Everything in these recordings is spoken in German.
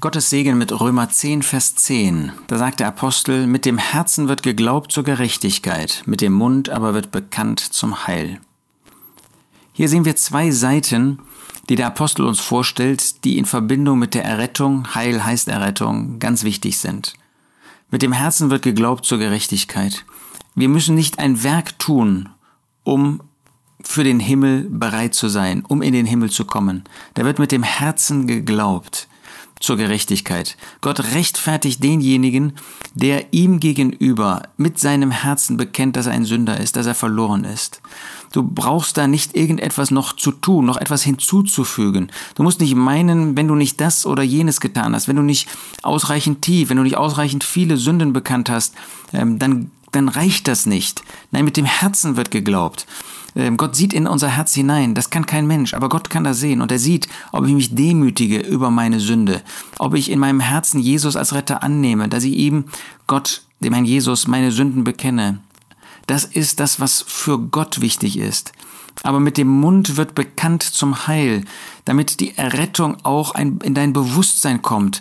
Gottes Segen mit Römer 10, Vers 10. Da sagt der Apostel, mit dem Herzen wird geglaubt zur Gerechtigkeit, mit dem Mund aber wird bekannt zum Heil. Hier sehen wir zwei Seiten, die der Apostel uns vorstellt, die in Verbindung mit der Errettung, Heil heißt Errettung, ganz wichtig sind. Mit dem Herzen wird geglaubt zur Gerechtigkeit. Wir müssen nicht ein Werk tun, um für den Himmel bereit zu sein, um in den Himmel zu kommen. Da wird mit dem Herzen geglaubt zur Gerechtigkeit. Gott rechtfertigt denjenigen, der ihm gegenüber mit seinem Herzen bekennt, dass er ein Sünder ist, dass er verloren ist. Du brauchst da nicht irgendetwas noch zu tun, noch etwas hinzuzufügen. Du musst nicht meinen, wenn du nicht das oder jenes getan hast, wenn du nicht ausreichend tief, wenn du nicht ausreichend viele Sünden bekannt hast, ähm, dann, dann reicht das nicht. Nein, mit dem Herzen wird geglaubt. Ähm, Gott sieht in unser Herz hinein. Das kann kein Mensch, aber Gott kann das sehen. Und er sieht, ob ich mich demütige über meine Sünde, ob ich in meinem Herzen Jesus als Retter annehme, dass ich ihm, Gott, dem Herrn Jesus, meine Sünden bekenne. Das ist das, was für Gott wichtig ist. Aber mit dem Mund wird bekannt zum Heil, damit die Errettung auch in dein Bewusstsein kommt,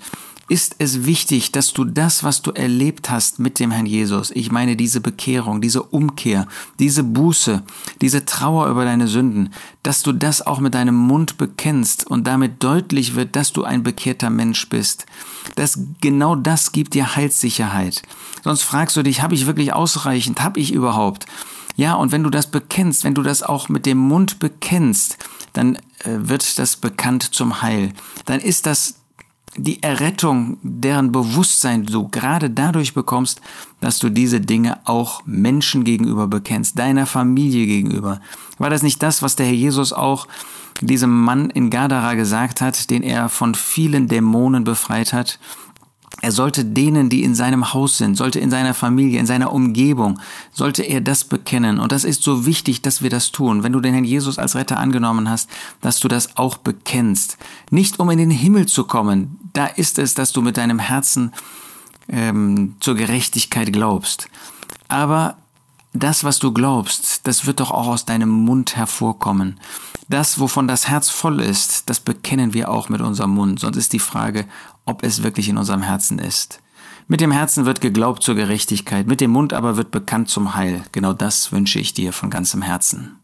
ist es wichtig, dass du das, was du erlebt hast mit dem Herrn Jesus, ich meine diese Bekehrung, diese Umkehr, diese Buße, diese Trauer über deine Sünden, dass du das auch mit deinem Mund bekennst und damit deutlich wird, dass du ein bekehrter Mensch bist. Das, genau das gibt dir Heilssicherheit. Sonst fragst du dich, habe ich wirklich ausreichend? Habe ich überhaupt? Ja, und wenn du das bekennst, wenn du das auch mit dem Mund bekennst, dann äh, wird das bekannt zum Heil. Dann ist das die Errettung, deren Bewusstsein du gerade dadurch bekommst, dass du diese Dinge auch Menschen gegenüber bekennst, deiner Familie gegenüber. War das nicht das, was der Herr Jesus auch diesem Mann in Gadara gesagt hat, den er von vielen Dämonen befreit hat? Er sollte denen, die in seinem Haus sind, sollte in seiner Familie, in seiner Umgebung, sollte er das bekennen. Und das ist so wichtig, dass wir das tun. Wenn du den Herrn Jesus als Retter angenommen hast, dass du das auch bekennst. Nicht um in den Himmel zu kommen. Da ist es, dass du mit deinem Herzen ähm, zur Gerechtigkeit glaubst. Aber das, was du glaubst, das wird doch auch aus deinem Mund hervorkommen. Das, wovon das Herz voll ist, das bekennen wir auch mit unserem Mund. Sonst ist die Frage, ob es wirklich in unserem Herzen ist. Mit dem Herzen wird geglaubt zur Gerechtigkeit, mit dem Mund aber wird bekannt zum Heil. Genau das wünsche ich dir von ganzem Herzen.